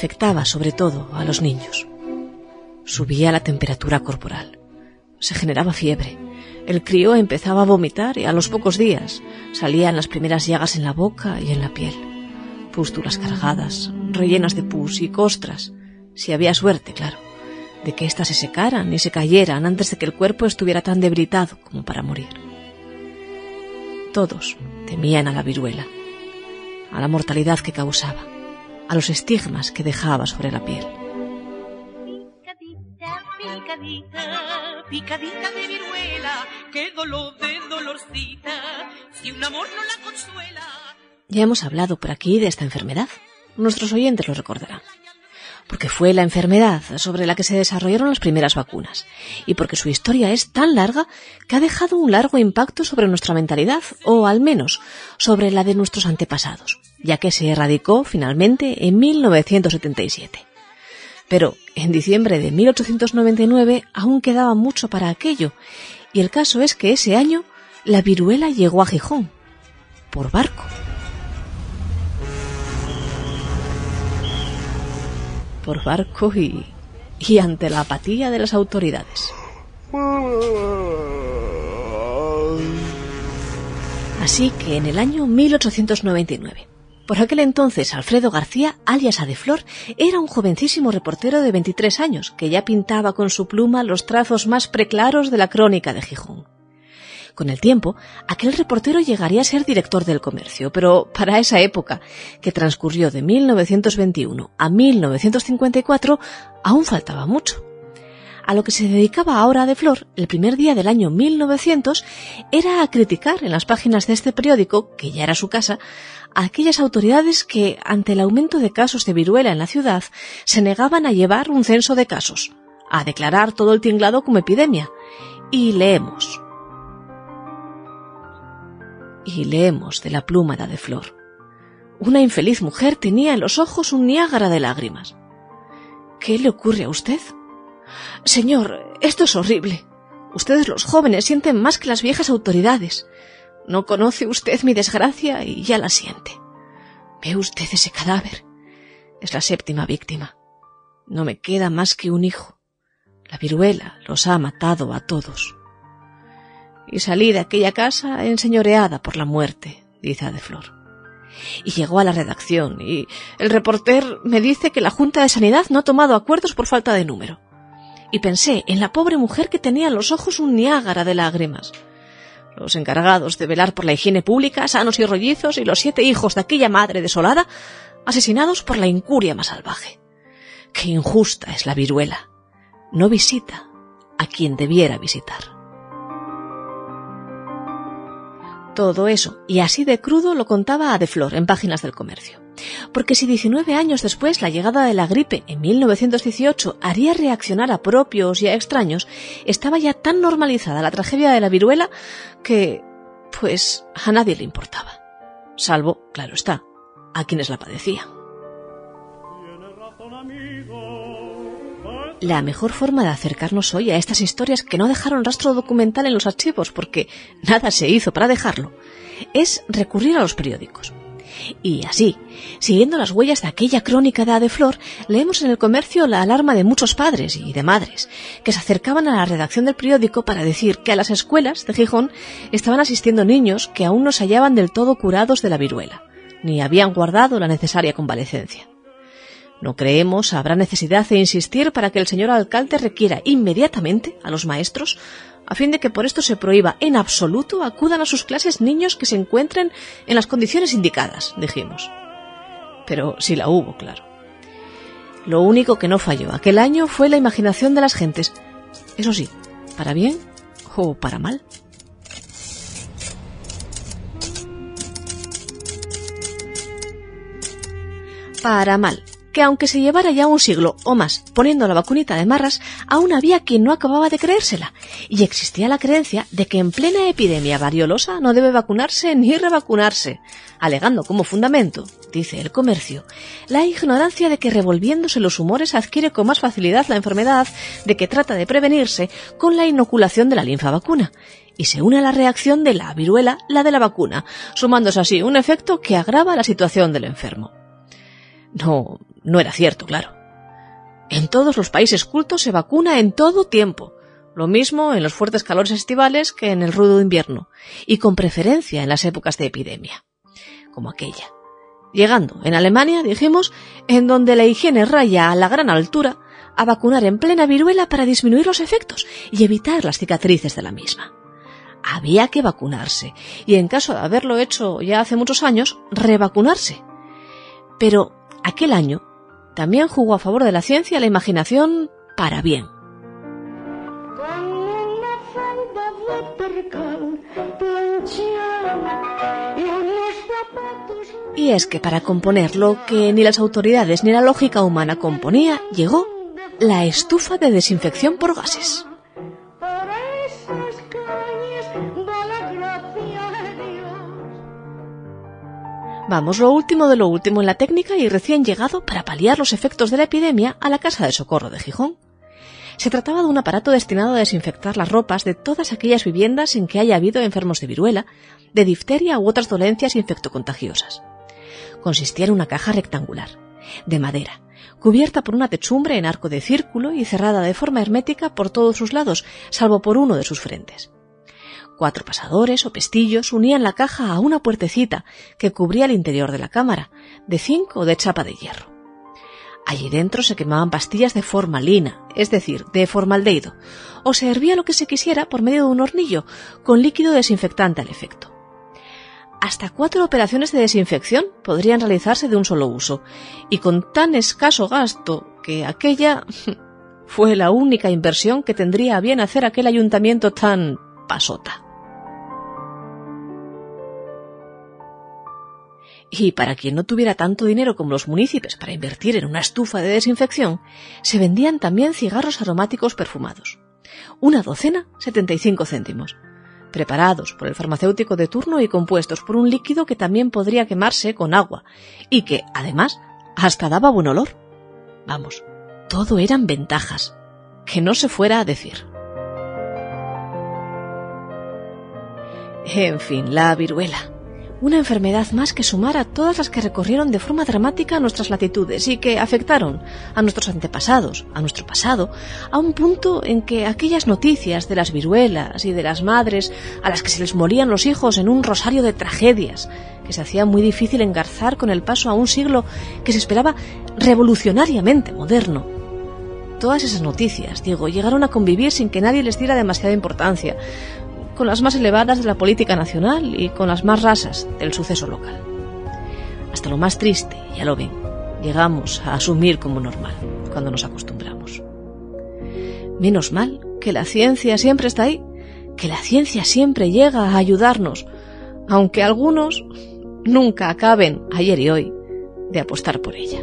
afectaba sobre todo a los niños. Subía la temperatura corporal. Se generaba fiebre. El crío empezaba a vomitar y a los pocos días salían las primeras llagas en la boca y en la piel. Pústulas cargadas, rellenas de pus y costras, si había suerte, claro, de que éstas se secaran y se cayeran antes de que el cuerpo estuviera tan debilitado como para morir. Todos temían a la viruela, a la mortalidad que causaba, a los estigmas que dejaba sobre la piel. Picadita, picadita de viruela, qué dolor de dolorcita, si un amor no la consuela. Ya hemos hablado por aquí de esta enfermedad. Nuestros oyentes lo recordarán. Porque fue la enfermedad sobre la que se desarrollaron las primeras vacunas. Y porque su historia es tan larga que ha dejado un largo impacto sobre nuestra mentalidad, o al menos sobre la de nuestros antepasados, ya que se erradicó finalmente en 1977. Pero en diciembre de 1899 aún quedaba mucho para aquello, y el caso es que ese año la viruela llegó a Gijón, por barco. Por barco y, y ante la apatía de las autoridades. Así que en el año 1899, por aquel entonces, Alfredo García, alias Adeflor, era un jovencísimo reportero de 23 años que ya pintaba con su pluma los trazos más preclaros de la crónica de Gijón. Con el tiempo, aquel reportero llegaría a ser director del comercio, pero para esa época, que transcurrió de 1921 a 1954, aún faltaba mucho. A lo que se dedicaba ahora de Flor, el primer día del año 1900, era a criticar en las páginas de este periódico, que ya era su casa, a aquellas autoridades que, ante el aumento de casos de viruela en la ciudad, se negaban a llevar un censo de casos, a declarar todo el tinglado como epidemia. Y leemos. Y leemos de la pluma de Flor. Una infeliz mujer tenía en los ojos un niágara de lágrimas. ¿Qué le ocurre a usted? Señor, esto es horrible. Ustedes los jóvenes sienten más que las viejas autoridades. No conoce usted mi desgracia y ya la siente. ¿Ve usted ese cadáver? Es la séptima víctima. No me queda más que un hijo. La viruela los ha matado a todos. Y salí de aquella casa enseñoreada por la muerte, dice Adeflor. Y llegó a la redacción y el reporter me dice que la Junta de Sanidad no ha tomado acuerdos por falta de número. Y pensé en la pobre mujer que tenía en los ojos un niágara de lágrimas los encargados de velar por la higiene pública, sanos y rollizos, y los siete hijos de aquella madre desolada, asesinados por la incuria más salvaje. Qué injusta es la viruela. No visita a quien debiera visitar. Todo eso, y así de crudo, lo contaba a De Flor en Páginas del Comercio. Porque si 19 años después la llegada de la gripe en 1918 haría reaccionar a propios y a extraños, estaba ya tan normalizada la tragedia de la viruela que, pues, a nadie le importaba. Salvo, claro está, a quienes la padecían. La mejor forma de acercarnos hoy a estas historias que no dejaron rastro documental en los archivos, porque nada se hizo para dejarlo, es recurrir a los periódicos. Y así, siguiendo las huellas de aquella crónica de Adeflor, leemos en el comercio la alarma de muchos padres y de madres que se acercaban a la redacción del periódico para decir que a las escuelas de Gijón estaban asistiendo niños que aún no se hallaban del todo curados de la viruela, ni habían guardado la necesaria convalecencia. No creemos habrá necesidad de insistir para que el señor alcalde requiera inmediatamente a los maestros a fin de que por esto se prohíba en absoluto acudan a sus clases niños que se encuentren en las condiciones indicadas, dijimos. Pero sí la hubo, claro. Lo único que no falló aquel año fue la imaginación de las gentes. Eso sí, para bien o para mal. Para mal, que aunque se llevara ya un siglo o más poniendo la vacunita de marras, aún había quien no acababa de creérsela, y existía la creencia de que en plena epidemia variolosa no debe vacunarse ni revacunarse, alegando como fundamento, dice el comercio, la ignorancia de que revolviéndose los humores adquiere con más facilidad la enfermedad de que trata de prevenirse con la inoculación de la linfavacuna, y se une a la reacción de la viruela la de la vacuna, sumándose así un efecto que agrava la situación del enfermo. No, no era cierto, claro. En todos los países cultos se vacuna en todo tiempo, lo mismo en los fuertes calores estivales que en el rudo invierno, y con preferencia en las épocas de epidemia, como aquella. Llegando en Alemania, dijimos, en donde la higiene raya a la gran altura, a vacunar en plena viruela para disminuir los efectos y evitar las cicatrices de la misma. Había que vacunarse y en caso de haberlo hecho ya hace muchos años, revacunarse. Pero aquel año también jugó a favor de la ciencia y la imaginación para bien. Y es que para componer lo que ni las autoridades ni la lógica humana componía, llegó la estufa de desinfección por gases. Vamos, lo último de lo último en la técnica y recién llegado para paliar los efectos de la epidemia a la Casa de Socorro de Gijón. Se trataba de un aparato destinado a desinfectar las ropas de todas aquellas viviendas en que haya habido enfermos de viruela, de difteria u otras dolencias infectocontagiosas. Consistía en una caja rectangular, de madera, cubierta por una techumbre en arco de círculo y cerrada de forma hermética por todos sus lados, salvo por uno de sus frentes. Cuatro pasadores o pestillos unían la caja a una puertecita que cubría el interior de la cámara, de zinc o de chapa de hierro. Allí dentro se quemaban pastillas de formalina, es decir, de formaldehído, o se hervía lo que se quisiera por medio de un hornillo, con líquido desinfectante al efecto. Hasta cuatro operaciones de desinfección podrían realizarse de un solo uso, y con tan escaso gasto que aquella fue la única inversión que tendría a bien hacer aquel ayuntamiento tan pasota. Y para quien no tuviera tanto dinero como los municipios para invertir en una estufa de desinfección, se vendían también cigarros aromáticos perfumados. Una docena, 75 céntimos, preparados por el farmacéutico de turno y compuestos por un líquido que también podría quemarse con agua y que, además, hasta daba buen olor. Vamos, todo eran ventajas, que no se fuera a decir. En fin, la viruela una enfermedad más que sumar a todas las que recorrieron de forma dramática nuestras latitudes y que afectaron a nuestros antepasados, a nuestro pasado, a un punto en que aquellas noticias de las viruelas y de las madres a las que se les morían los hijos en un rosario de tragedias, que se hacía muy difícil engarzar con el paso a un siglo que se esperaba revolucionariamente moderno. Todas esas noticias, digo, llegaron a convivir sin que nadie les diera demasiada importancia, con las más elevadas de la política nacional y con las más rasas del suceso local. Hasta lo más triste, ya lo ven, llegamos a asumir como normal cuando nos acostumbramos. Menos mal que la ciencia siempre está ahí, que la ciencia siempre llega a ayudarnos, aunque algunos nunca acaben, ayer y hoy, de apostar por ella.